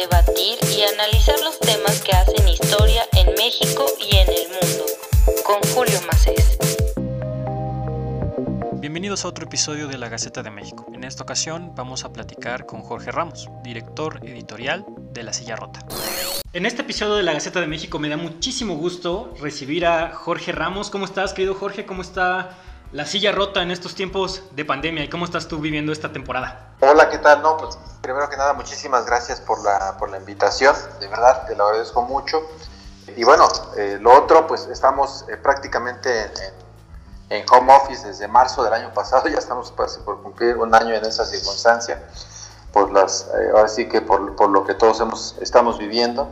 debatir y analizar los temas que hacen historia en México y en el mundo. Con Julio Macés. Bienvenidos a otro episodio de La Gaceta de México. En esta ocasión vamos a platicar con Jorge Ramos, director editorial de La Silla Rota. En este episodio de La Gaceta de México me da muchísimo gusto recibir a Jorge Ramos. ¿Cómo estás, querido Jorge? ¿Cómo está la silla rota en estos tiempos de pandemia y cómo estás tú viviendo esta temporada? Hola, ¿qué tal? No, pues primero que nada, muchísimas gracias por la, por la invitación, de verdad, te lo agradezco mucho. Y bueno, eh, lo otro, pues estamos eh, prácticamente en, en, home office desde marzo del año pasado, ya estamos por cumplir un año en esa circunstancia, por las, eh, que por, por, lo que todos hemos, estamos viviendo.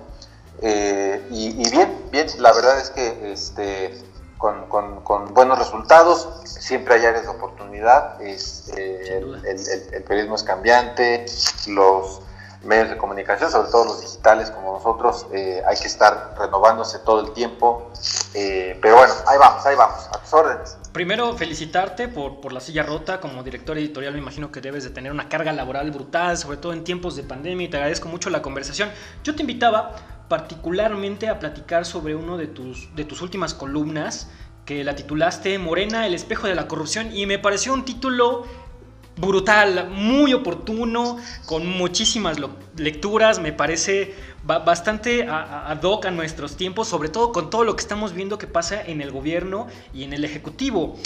Y, y, bien, bien, la verdad es que este, con, con, con, buenos resultados. Siempre hay áreas de oportunidad. Es, eh, el, el, el, periodismo es cambiante, los medios de comunicación, sobre todo los digitales como nosotros, eh, hay que estar renovándose todo el tiempo. Eh, pero bueno, ahí vamos, ahí vamos, a tus órdenes. Primero, felicitarte por, por la silla rota. Como director editorial me imagino que debes de tener una carga laboral brutal, sobre todo en tiempos de pandemia, y te agradezco mucho la conversación. Yo te invitaba particularmente a platicar sobre uno de tus, de tus últimas columnas, que la titulaste Morena, el espejo de la corrupción, y me pareció un título brutal, muy oportuno, con muchísimas lecturas, me parece bastante ad hoc a nuestros tiempos, sobre todo con todo lo que estamos viendo que pasa en el gobierno y en el ejecutivo.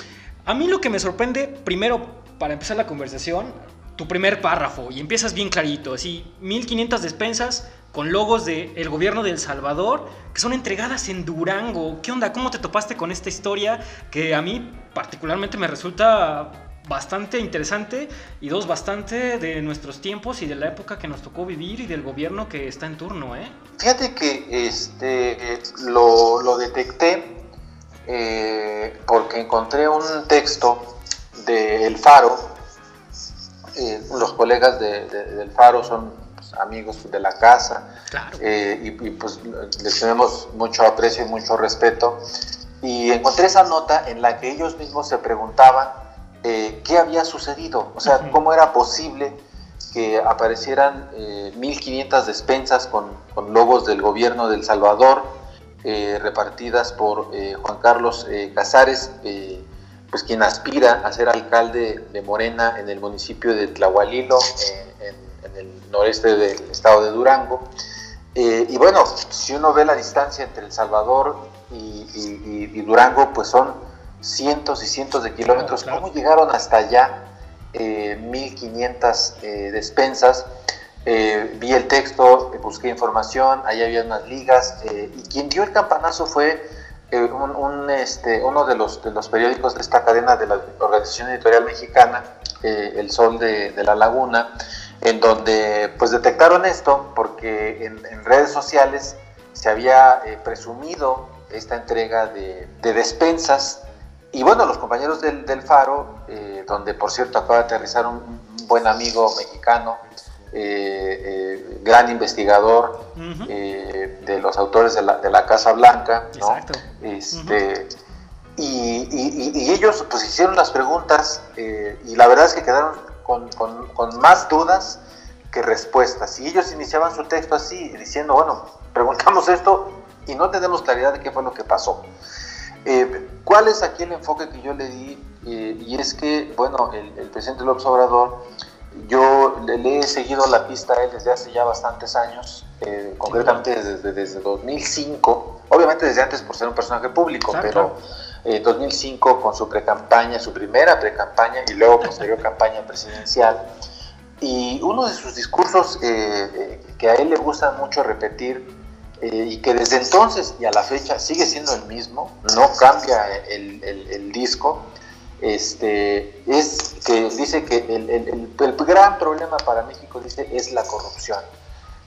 A mí lo que me sorprende, primero, para empezar la conversación, tu primer párrafo, y empiezas bien clarito, así, 1500 despensas, con logos del el gobierno de El Salvador que son entregadas en Durango. ¿Qué onda? ¿Cómo te topaste con esta historia que a mí particularmente me resulta bastante interesante y dos, bastante de nuestros tiempos y de la época que nos tocó vivir y del gobierno que está en turno, ¿eh? Fíjate que este, lo, lo detecté eh, porque encontré un texto de El Faro. Eh, los colegas de, de, del Faro son amigos de la casa claro. eh, y, y, pues les tenemos mucho aprecio y mucho respeto. Y encontré esa nota en la que ellos mismos se preguntaban eh, qué había sucedido, o sea, uh -huh. cómo era posible que aparecieran eh, 1.500 despensas con, con, logos del gobierno de El Salvador, eh, repartidas por eh, Juan Carlos Casares, pues quien aspira a ser alcalde de Morena en el municipio de Tlahualilo, en, en el noreste del estado de Durango. Eh, y bueno, si uno ve la distancia entre El Salvador y, y, y Durango, pues son cientos y cientos de kilómetros. Claro, claro. ¿Cómo llegaron hasta allá eh, 1500 eh, despensas? Eh, vi el texto, busqué información, ahí había unas ligas, eh, y quien dio el campanazo fue eh, un, un, este, uno de los, de los periódicos de esta cadena de la Organización Editorial Mexicana, El Sol de, de la Laguna, en donde pues detectaron esto porque en, en redes sociales se había eh, presumido esta entrega de, de, despensas y bueno, los compañeros del, del Faro, eh, donde por cierto acaba de aterrizar un, un buen amigo mexicano, eh, eh, gran investigador uh -huh. de los autores de la, de la Casa Blanca, ¿no? Este, uh -huh. y, y, y, ellos pues hicieron las preguntas y la verdad es que quedaron con, con, con, más dudas que respuestas. Y ellos iniciaban su texto así, diciendo, bueno, preguntamos esto y no tenemos claridad de qué fue lo que pasó. Eh, ¿Cuál es aquí el enfoque que yo le di? Eh, y es que, bueno, el, el, presidente López Obrador, yo le, le, he seguido la pista a él desde hace ya bastantes años, eh, concretamente desde, desde, 2005, obviamente desde antes por ser un personaje público, claro, pero... Eh, 2005 con su pre-campaña, su primera pre-campaña y luego posterior campaña presidencial. Y uno de sus discursos eh, eh, que a él le gusta mucho repetir eh, y que desde entonces y a la fecha sigue siendo el mismo, no cambia el, el, el disco, este, es que dice que el, el, gran problema para México dice, es la corrupción.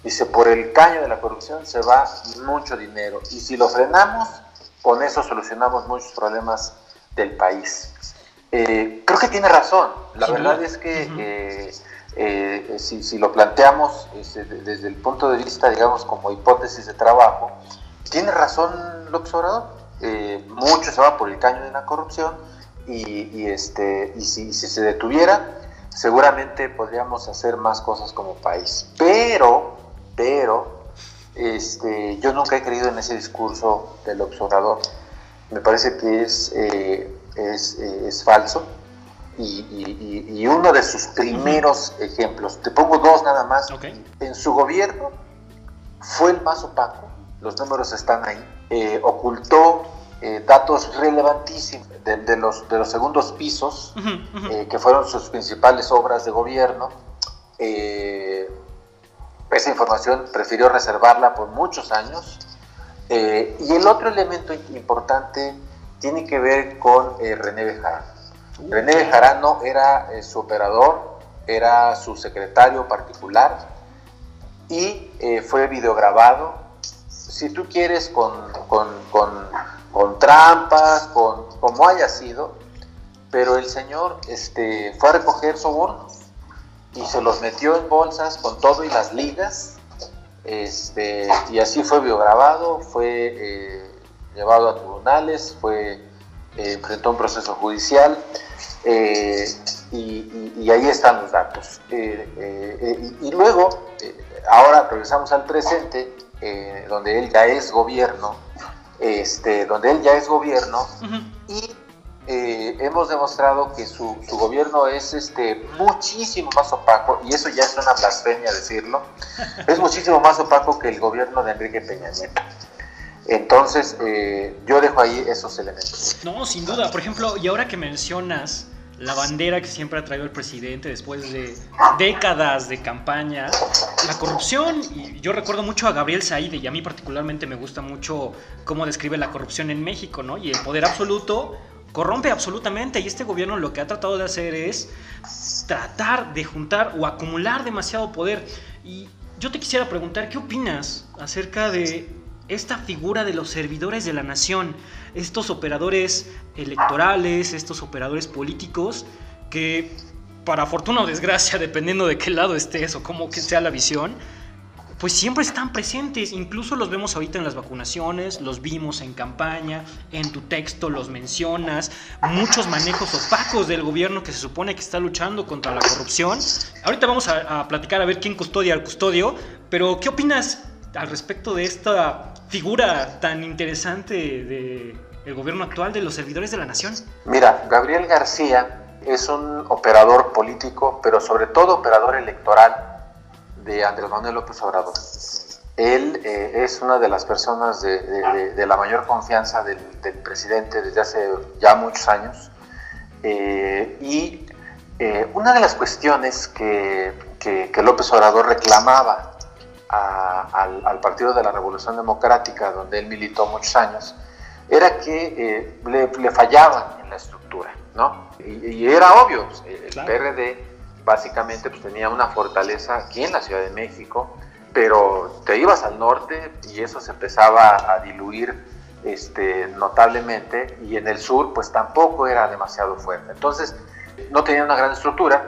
Dice, por el caño de la corrupción se va mucho dinero y si lo frenamos, con eso solucionamos muchos problemas del país. Eh, creo que tiene razón. La sí, verdad es que uh -huh. eh, eh, si, si, lo planteamos este, desde el punto de vista, digamos, como hipótesis de trabajo, tiene razón López Obrador. Mucho se va por el caño de la corrupción y, y este, y si, si, se detuviera, seguramente podríamos hacer más cosas como país. Pero, pero este, yo nunca he creído en ese discurso del observador. Me parece que es, eh, es, eh, es, falso. Y, y, uno de sus primeros ejemplos, te pongo dos nada más, en su gobierno fue el más opaco, los números están ahí, eh, ocultó datos relevantísimos de, los, de los segundos pisos, que fueron sus principales obras de gobierno. Esa información prefirió reservarla por muchos años. Eh, y el otro elemento importante tiene que ver con eh, René Bejarano. René Bejarano era eh, su operador, era su secretario particular y fue videograbado, si tú quieres, con, con, con, trampas, con como haya sido, pero el señor este, fue a recoger sobornos y se los metió en bolsas con todo y las ligas este, y así fue biograbado, fue eh, llevado a tribunales, fue eh, enfrentó un proceso judicial eh, y, ahí están los datos. y, luego, ahora regresamos al presente, donde él ya es gobierno, este, donde él ya es gobierno y eh, hemos demostrado que su, gobierno es este, muchísimo más opaco, y eso ya es una blasfemia decirlo, es muchísimo más opaco que el gobierno de Enrique Peña Nieto. Entonces, eh, yo dejo ahí esos elementos. No, sin duda. Por ejemplo, y ahora que mencionas la bandera que siempre ha traído el presidente después de décadas de campaña, la corrupción, y yo recuerdo mucho a Gabriel Saide, y a mí particularmente me gusta mucho cómo describe la corrupción en México, ¿no? Y el poder absoluto corrompe absolutamente y este gobierno lo que ha tratado de hacer es tratar de juntar o acumular demasiado poder. Y yo te quisiera preguntar, ¿qué opinas acerca de esta figura de los servidores de la nación, estos operadores electorales, estos operadores políticos que, para fortuna o desgracia, dependiendo de qué lado estés o cómo que sea la visión, pues siempre están presentes, incluso los vemos ahorita en las vacunaciones, los vimos en campaña, en tu texto los mencionas, muchos manejos opacos del gobierno que se supone que está luchando contra la corrupción. Ahorita vamos a, platicar a ver quién custodia al custodio, pero ¿qué opinas al respecto de esta figura tan interesante del el gobierno actual de los servidores de la nación? Mira, Gabriel García es un operador político, pero sobre todo operador electoral de Andrés Manuel López Obrador. Él eh, es una de las personas de, de, la mayor confianza del, del, presidente desde hace ya muchos años. Eh, y eh, una de las cuestiones que, que, López Obrador reclamaba al, al, Partido de la Revolución Democrática, donde él militó muchos años, era que le, le, fallaban en la estructura, ¿no? Y, era obvio, el PRD básicamente pues tenía una fortaleza aquí en la Ciudad de México, pero te ibas al norte y eso se empezaba a diluir este, notablemente y en el sur pues tampoco era demasiado fuerte. Entonces no tenía una gran estructura.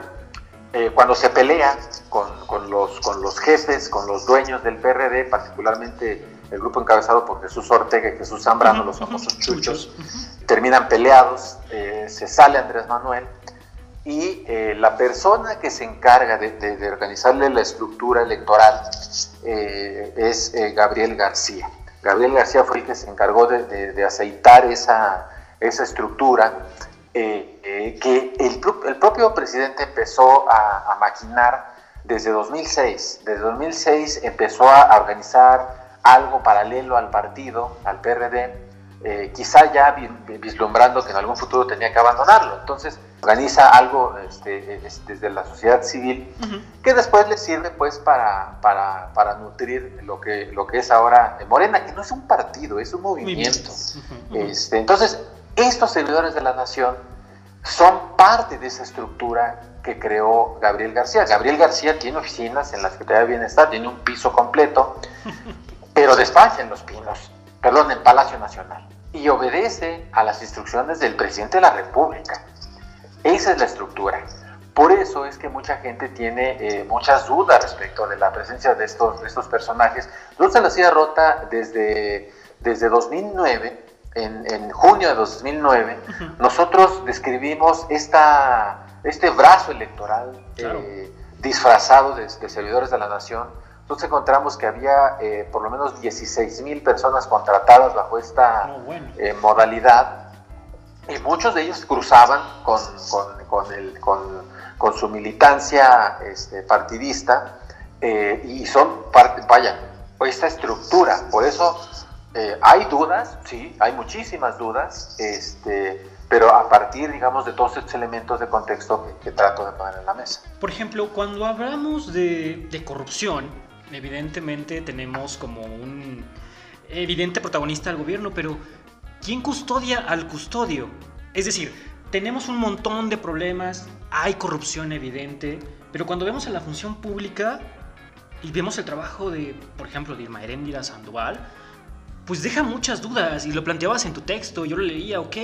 Eh, cuando se pelea con, con, los, con los jefes, con los dueños del PRD, particularmente el grupo encabezado por Jesús Ortega y Jesús Zambrano, los famosos chuchos, terminan peleados, eh, se sale Andrés Manuel y eh, la persona que se encarga de, organizarle la estructura electoral eh, es eh, Gabriel García. Gabriel García fue el que se encargó de, aceitar esa, esa estructura que el, el, propio presidente empezó a, a, maquinar desde 2006. Desde 2006 empezó a organizar algo paralelo al partido, al PRD, eh, quizá ya vislumbrando que en algún futuro tenía que abandonarlo. Entonces organiza algo este, desde la sociedad civil que después le sirve pues para, para, para, nutrir lo que, lo que es ahora Morena, que no es un partido, es un movimiento. Este, entonces, estos servidores de la nación son parte de esa estructura que creó Gabriel García. Gabriel García tiene oficinas en la Secretaría de Bienestar, tiene un piso completo, pero despacha en los pinos perdón, en Palacio Nacional, y obedece a las instrucciones del presidente de la República. Esa es la estructura. Por eso es que mucha gente tiene eh, muchas dudas respecto de la presencia de estos, de estos personajes. Luz de la Silla Rota desde, desde 2009, en, en junio de 2009, nosotros describimos esta, este brazo electoral eh, disfrazado de, de servidores de la nación entonces encontramos que había eh, por lo menos 16 mil personas contratadas bajo esta eh, modalidad y muchos de ellos cruzaban con, con, el, con su militancia este, partidista eh, y son parte, vaya, esta estructura. Por eso hay dudas, sí, hay muchísimas dudas, este, pero a partir, digamos, de todos estos elementos de contexto que, trato de poner en la mesa. Por ejemplo, cuando hablamos de, de corrupción, evidentemente tenemos como un evidente protagonista del gobierno, pero ¿quién custodia al custodio? Es decir, tenemos un montón de problemas, hay corrupción evidente, pero cuando vemos a la función pública y vemos el trabajo de, por ejemplo, de Irma Heréndira Sandoval, pues deja muchas dudas y lo planteabas en tu texto, yo lo leía, ok,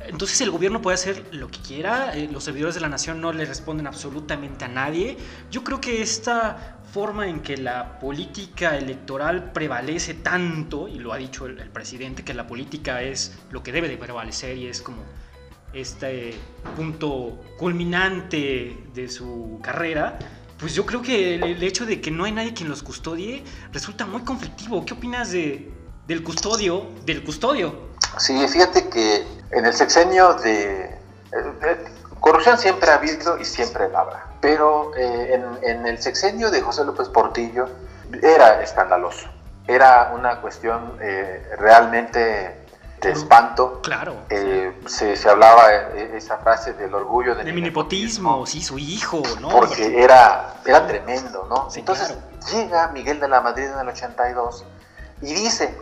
entonces el gobierno puede hacer lo que quiera, eh, los servidores de la nación no le responden absolutamente a nadie. Yo creo que esta forma en que la política electoral prevalece tanto, y lo ha dicho el, presidente, que la política es lo que debe de prevalecer y es como este punto culminante de su carrera, pues yo creo que el, hecho de que no hay nadie quien los custodie resulta muy conflictivo. ¿Qué opinas de, del custodio, del custodio? Sí, fíjate que en el sexenio de, corrupción siempre ha habido y siempre la habrá, pero eh, en, el sexenio de José López Portillo era escandaloso, era una cuestión eh, realmente de espanto. Claro. Eh, se, se, hablaba esa frase del orgullo del de mi nepotismo, sí, su hijo, ¿no? Porque era, era tremendo, ¿no? Entonces llega Miguel de la Madrid en el 82 y dice,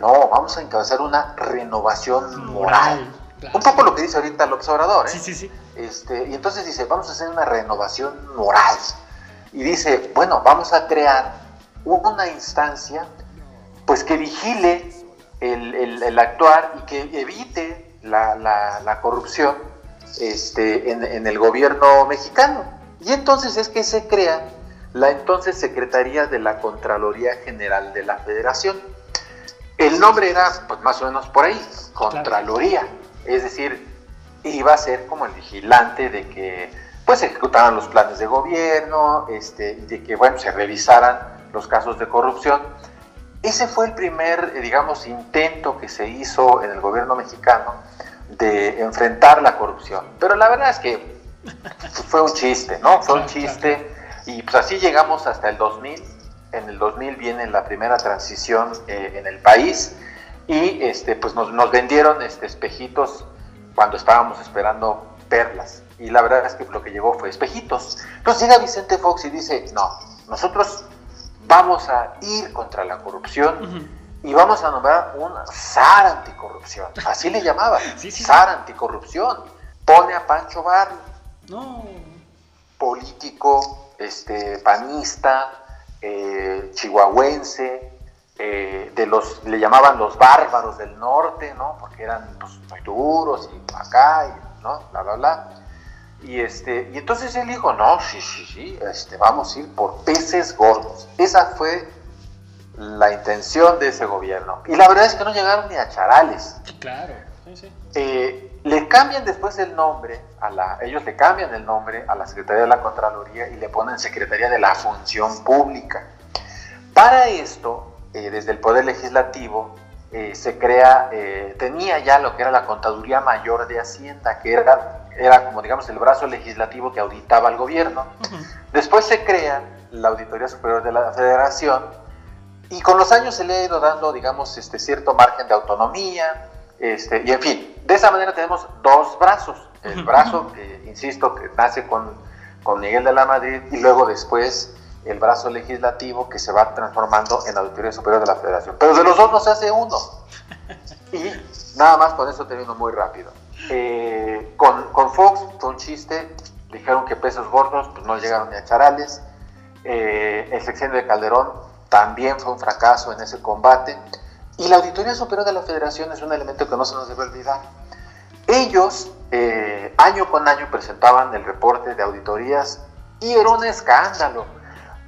no, vamos a encabezar una renovación moral un poco lo que dice ahorita López Obrador, ¿eh? Sí, sí, sí. Este, y entonces dice, vamos a hacer una renovación moral. Y dice, bueno, vamos a crear una instancia pues que vigile el, actuar y que evite la, corrupción este, en, en, el gobierno mexicano. Y entonces es que se crea la entonces Secretaría de la Contraloría General de la Federación. El nombre era pues, más o menos por ahí, Contraloría. Es decir, iba a ser como el vigilante de que pues ejecutaran los planes de gobierno, este, de que bueno, se revisaran los casos de corrupción. Ese fue el primer, eh, digamos, intento que se hizo en el gobierno mexicano de enfrentar la corrupción. Pero la verdad es que fue un chiste, ¿no? Fue un chiste y pues así llegamos hasta el 2000. En el 2000 viene la primera transición eh, en el país y este, pues nos, nos vendieron este, espejitos cuando estábamos esperando perlas. Y la verdad es que lo que llegó fue espejitos. Entonces llega Vicente Fox y dice, no, nosotros vamos a ir contra la corrupción y vamos a nombrar un zar anticorrupción. Así le llamaba, sí, zar anticorrupción. Pone a Pancho Barrio, no. político, este, panista, eh, chihuahuense, eh, de los, le llamaban los bárbaros del norte, ¿no? Porque eran pues, muy duros y acá, y, ¿no? Bla, bla, bla. Y, este, y entonces él dijo, no, sí, sí, sí, este, vamos a ir por peces gordos. Esa fue la intención de ese gobierno. Y la verdad es que no llegaron ni a charales. Claro, sí, sí. Eh, le cambian después el nombre, a la, ellos le cambian el nombre a la Secretaría de la Contraloría y le ponen Secretaría de la Función Pública. Para esto, eh, desde el Poder Legislativo, eh, se crea, eh, tenía ya lo que era la Contaduría Mayor de Hacienda, que era, era como digamos el brazo legislativo que auditaba al gobierno. Después se crea la Auditoría Superior de la Federación y con los años se le ha ido dando, digamos, este cierto margen de autonomía, este, y en fin, de esa manera tenemos dos brazos. El brazo, insisto, que nace con, con Miguel de la Madrid y luego después el brazo legislativo que se va transformando en Auditoría Superior de la Federación. Pero de los dos no se hace uno. Y nada más con eso termino muy rápido. Eh, con, con, Fox fue un chiste, dijeron que pesos gordos pues no llegaron ni a charales. Eh, el sexenio de Calderón también fue un fracaso en ese combate. Y la Auditoría Superior de la Federación es un elemento que no se nos debe olvidar. Ellos eh, año con año presentaban el reporte de auditorías y era un escándalo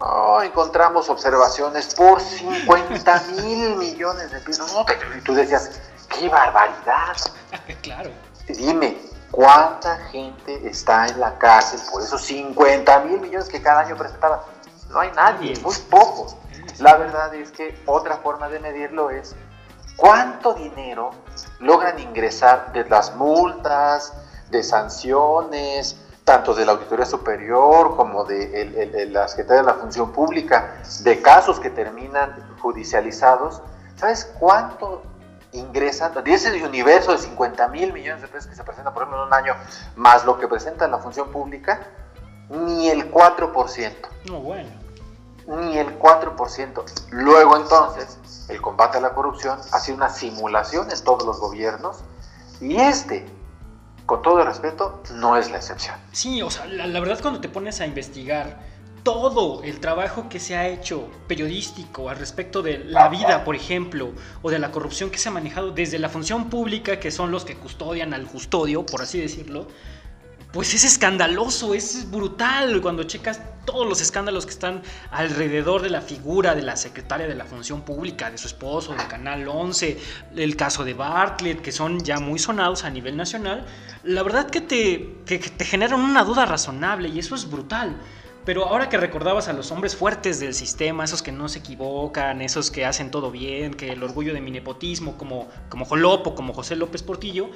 Oh, encontramos observaciones por 50 mil millones de pesos. y tú decías, ¡qué barbaridad! claro. Dime, ¿cuánta gente está en la cárcel por esos 50 mil millones que cada año presentaban? No hay nadie, muy pocos. La verdad es que otra forma de medirlo es cuánto dinero logran ingresar de las multas, de sanciones, tanto de la Auditoría Superior como de la Secretaría de la Función Pública, de casos que terminan judicializados. ¿Sabes cuánto ingresan? De ese universo de 50 mil millones de pesos que se presentan, por ejemplo, en un año, más lo que presenta la Función Pública, ni el 4%. No, bueno. Ni el 4%. Luego entonces, el combate a la corrupción ha sido una simulación en todos los gobiernos y este, con todo el respeto, no es la excepción. Sí, o sea, la, verdad cuando te pones a investigar todo el trabajo que se ha hecho periodístico al respecto de la vida, por ejemplo, o de la corrupción que se ha manejado desde la función pública, que son los que custodian al custodio, por así decirlo, pues es escandaloso, es brutal cuando checas todos los escándalos que están alrededor de la figura de la secretaria de la función pública, de su esposo, de Canal 11, el caso de Bartlett, que son ya muy sonados a nivel nacional, la verdad que te, que te generan una duda razonable y eso es brutal. Pero ahora que recordabas a los hombres fuertes del sistema, esos que no se equivocan, esos que hacen todo bien, que el orgullo de mi nepotismo, como, como Jolopo, como José López Portillo,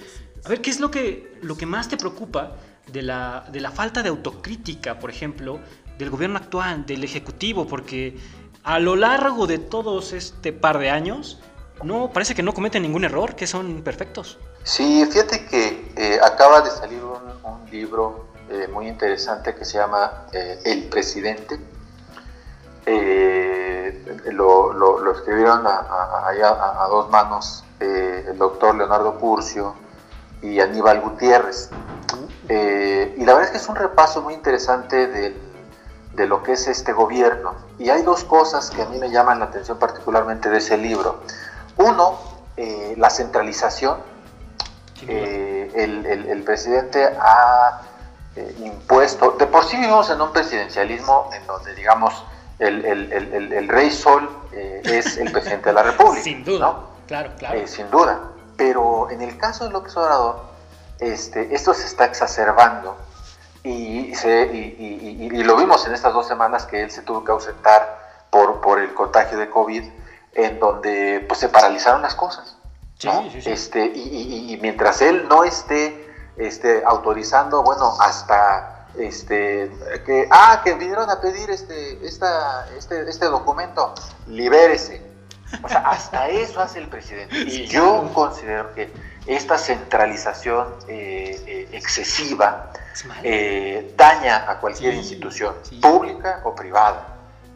a ver, ¿qué es lo que, lo que más te preocupa de la, de la falta de autocrítica, por ejemplo, del gobierno actual, del Ejecutivo? Porque a lo largo de todos este par de años, no parece que no cometen ningún error, que son perfectos. Sí, fíjate que eh, acaba de salir un, un libro eh, muy interesante que se llama eh, El Presidente. Eh, lo, escribieron a, dos manos el doctor Leonardo Curcio y Aníbal Gutiérrez. y la verdad es que es un repaso muy interesante de, de lo que es este gobierno. Y hay dos cosas que a mí me llaman la atención particularmente de ese libro. Uno, la centralización. el, el, el, presidente ha eh, impuesto. De por sí vivimos en un presidencialismo en donde, digamos, el, el, el, rey Sol eh, es el presidente de la República. sin duda, claro, claro. Eh, sin duda. Pero en el caso de López Obrador, este, esto se está exacerbando y, se, y, y, lo vimos en estas dos semanas que él se tuvo que ausentar por, por el contagio de COVID, en donde pues, se paralizaron las cosas. Sí, sí, sí. Este, y, mientras él no esté este, autorizando, bueno, hasta este, que, ah, que vinieron a pedir este, esta, este, este documento, libérese. O sea, hasta eso hace el presidente. Y yo considero que esta centralización eh, eh, excesiva eh, daña a cualquier institución, pública o privada.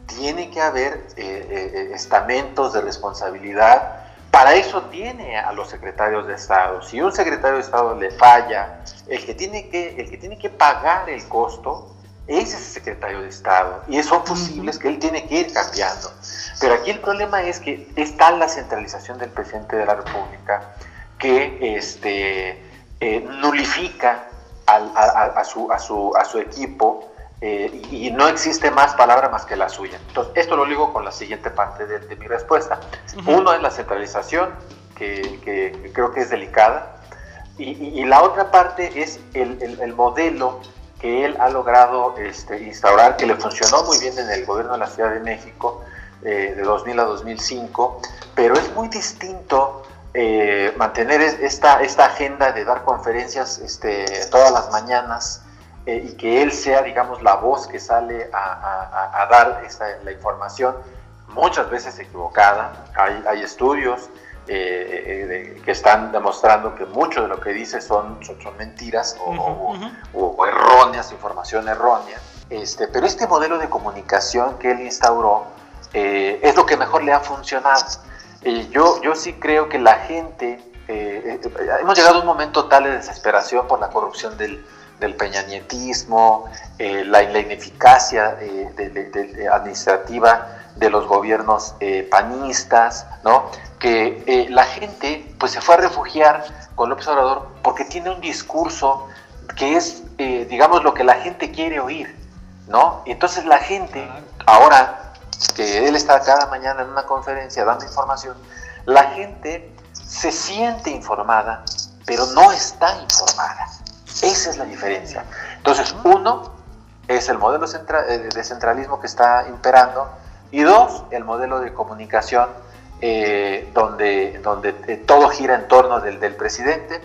Tiene que haber estamentos de responsabilidad para eso tiene a los secretarios de Estado. Si un secretario de Estado le falla, el que tiene que, el que, tiene que pagar el costo es ese secretario de Estado. Y son posibles que él tiene que ir cambiando. Pero aquí el problema es que está la centralización del presidente de la República que este, eh, nulifica a, su, a, su, a su equipo eh, y, no existe más palabra más que la suya. Entonces, esto lo digo con la siguiente parte de, mi respuesta. Uno es la centralización, que, creo que es delicada, y, la otra parte es el, modelo que él ha logrado este, instaurar, que le funcionó muy bien en el gobierno de la Ciudad de México eh, de 2000 a 2005, pero es muy distinto eh, mantener esta, esta agenda de dar conferencias este, todas las mañanas, eh, y que él sea, digamos, la voz que sale a, dar la información, muchas veces equivocada. Hay, hay estudios eh, eh, que están demostrando que mucho de lo que dice son, son, mentiras o, erróneas, información errónea. Este, pero este modelo de comunicación que él instauró es lo que mejor le ha funcionado. yo, yo sí creo que la gente, hemos llegado a un momento tal de desesperación por la corrupción del, del peñanietismo, eh, la, ineficacia eh, administrativa de los gobiernos eh, panistas, ¿no? que la gente pues, se fue a refugiar con López Obrador porque tiene un discurso que es, digamos, lo que la gente quiere oír, ¿no? Y entonces la gente, ahora que él está cada mañana en una conferencia dando información, la gente se siente informada, pero no está informada. Esa es la diferencia. Entonces, uno, es el modelo eh, de centralismo que está imperando y dos, el modelo de comunicación eh, donde, donde todo gira en torno del, presidente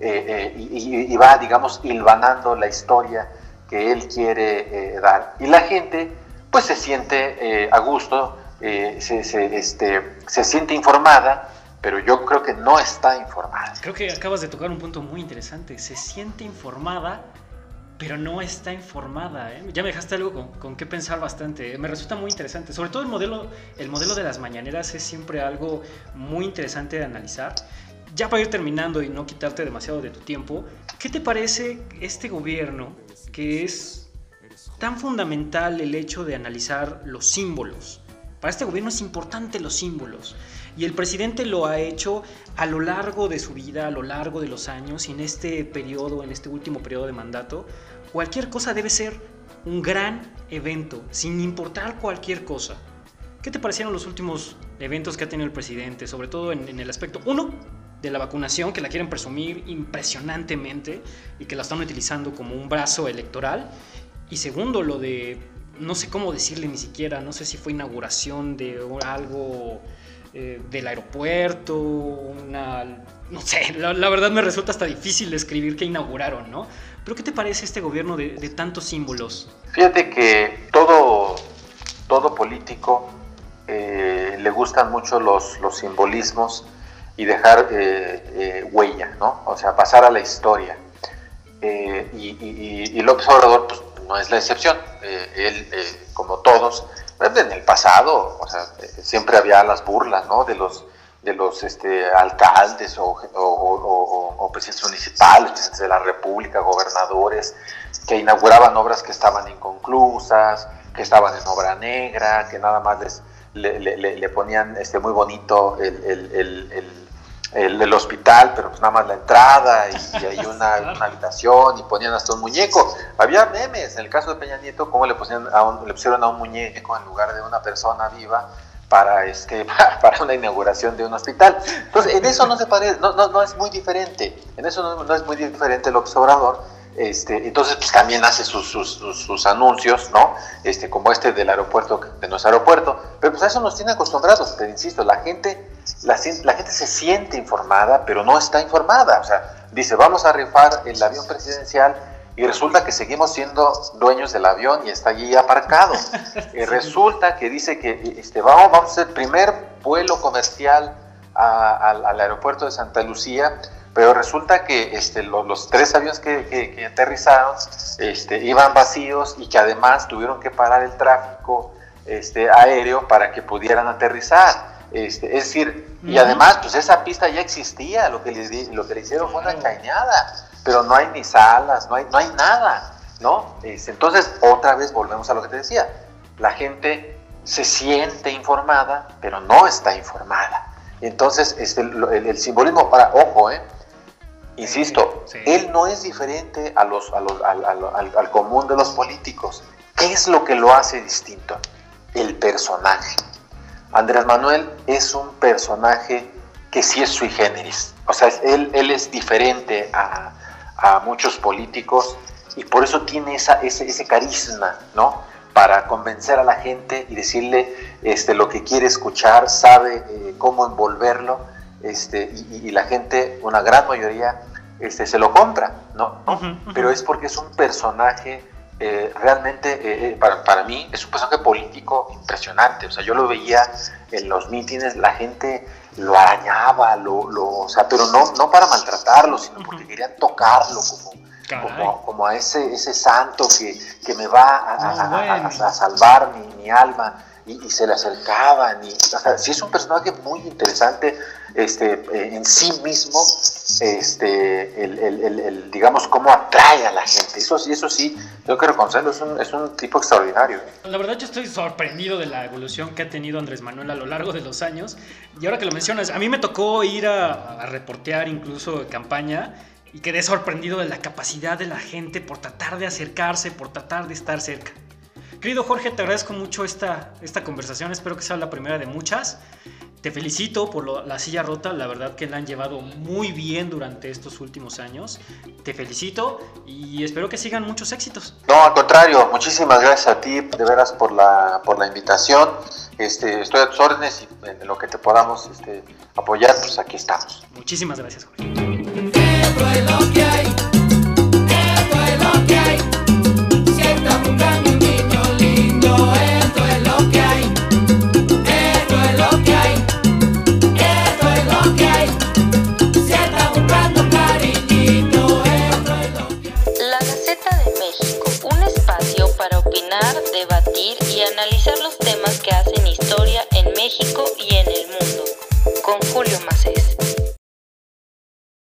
y, y, va, digamos, hilvanando la historia que él quiere dar. Y la gente, pues se siente a gusto, se, se, este, se siente informada, pero yo creo que no está informada. Creo que acabas de tocar un punto muy interesante. Se siente informada, pero no está informada. ¿eh? Ya me dejaste algo con, con qué pensar bastante. ¿eh? Me resulta muy interesante. Sobre todo el modelo, el modelo de las mañaneras es siempre algo muy interesante de analizar. Ya para ir terminando y no quitarte demasiado de tu tiempo, ¿qué te parece este gobierno que es tan fundamental el hecho de analizar los símbolos? Para este gobierno es importante los símbolos. Y el presidente lo ha hecho a lo largo de su vida, a lo largo de los años, y en este periodo, en este último periodo de mandato, cualquier cosa debe ser un gran evento, sin importar cualquier cosa. ¿Qué te parecieron los últimos eventos que ha tenido el presidente? Sobre todo en, el aspecto, uno, de la vacunación, que la quieren presumir impresionantemente y que la están utilizando como un brazo electoral. Y segundo, lo de, no sé cómo decirle ni siquiera, no sé si fue inauguración de algo eh, del aeropuerto, una... No sé, la, verdad me resulta hasta difícil describir qué inauguraron, ¿no? Pero ¿qué te parece este gobierno de, tantos símbolos? Fíjate que todo, todo político eh, le gustan mucho los, simbolismos y dejar eh, huella, ¿no? O sea, pasar a la historia. y, López Obrador pues, no es la excepción. él, como todos, en el pasado, o sea, siempre había las burlas, ¿no? De los, de los este, alcaldes o, o, presidentes municipales, presidentes de la República, gobernadores, que inauguraban obras que estaban inconclusas, que estaban en obra negra, que nada más les, le, ponían este, muy bonito el, el el, hospital, pero pues nada más la entrada y, hay una, habitación y ponían hasta un muñeco. Había memes, en el caso de Peña Nieto, cómo le, pusieron a un, le pusieron a un muñeco en lugar de una persona viva para, este, para una inauguración de un hospital. Entonces, en eso no se parece, no, no, no es muy diferente, en eso no, no es muy diferente el observador este, entonces, pues también hace sus, sus, anuncios, ¿no? Este, como este del aeropuerto, de nuestro aeropuerto. Pero pues a eso nos tiene acostumbrados. Pero insisto, la gente, la, gente se siente informada, pero no está informada. O sea, dice, vamos a rifar el avión presidencial y resulta que seguimos siendo dueños del avión y está allí aparcado. Y resulta que dice que este, vamos, vamos a hacer el primer vuelo comercial al aeropuerto de Santa Lucía pero resulta que este, los, tres aviones que, aterrizaron este, iban vacíos y que además tuvieron que parar el tráfico este, aéreo para que pudieran aterrizar. Este, es decir, y además, pues esa pista ya existía, lo que le, lo que le hicieron fue una cañada, pero no hay ni salas, no hay, no hay nada, ¿no? Este, entonces, otra vez volvemos a lo que te decía, la gente se siente informada, pero no está informada. Entonces, este, el, el simbolismo, para, ojo, ¿eh? Insisto, él no es diferente a los, al, común de los políticos. ¿Qué es lo que lo hace distinto? El personaje. Andrés Manuel es un personaje que sí es sui generis. O sea, él, él es diferente a, muchos políticos y por eso tiene esa, ese, ese carisma, ¿no? Para convencer a la gente y decirle este, lo que quiere escuchar, sabe eh, cómo envolverlo este, y, la gente, una gran mayoría, este, se lo compra, ¿no? Pero es porque es un personaje eh, realmente, eh, eh, para, para, mí, es un personaje político impresionante. O sea, yo lo veía en los mítines, la gente lo arañaba, lo, lo, o sea, pero no, no para maltratarlo, sino porque querían tocarlo como, como, a ese, ese santo que, que me va a, a, salvar mi, mi alma. Y, y, se le acercaban. Y, o sea, sí es un personaje muy interesante este, eh, en sí mismo, este, el, el, el, digamos, cómo atrae a la gente. Eso, eso sí, tengo que reconocerlo, es un, es un tipo extraordinario. La verdad yo estoy sorprendido de la evolución que ha tenido Andrés Manuel a lo largo de los años. Y ahora que lo mencionas, a mí me tocó ir a, a reportear incluso campaña y quedé sorprendido de la capacidad de la gente por tratar de acercarse, por tratar de estar cerca. Querido Jorge, te agradezco mucho esta, esta conversación, espero que sea la primera de muchas. te felicito por la silla rota, la verdad que la han llevado muy bien durante estos últimos años. Te felicito y espero que sigan muchos éxitos. No, al contrario, muchísimas gracias a ti, de veras, por la, por la invitación. Este, estoy a tus órdenes y en lo que te podamos este, apoyar, pues aquí estamos. Muchísimas gracias, Jorge.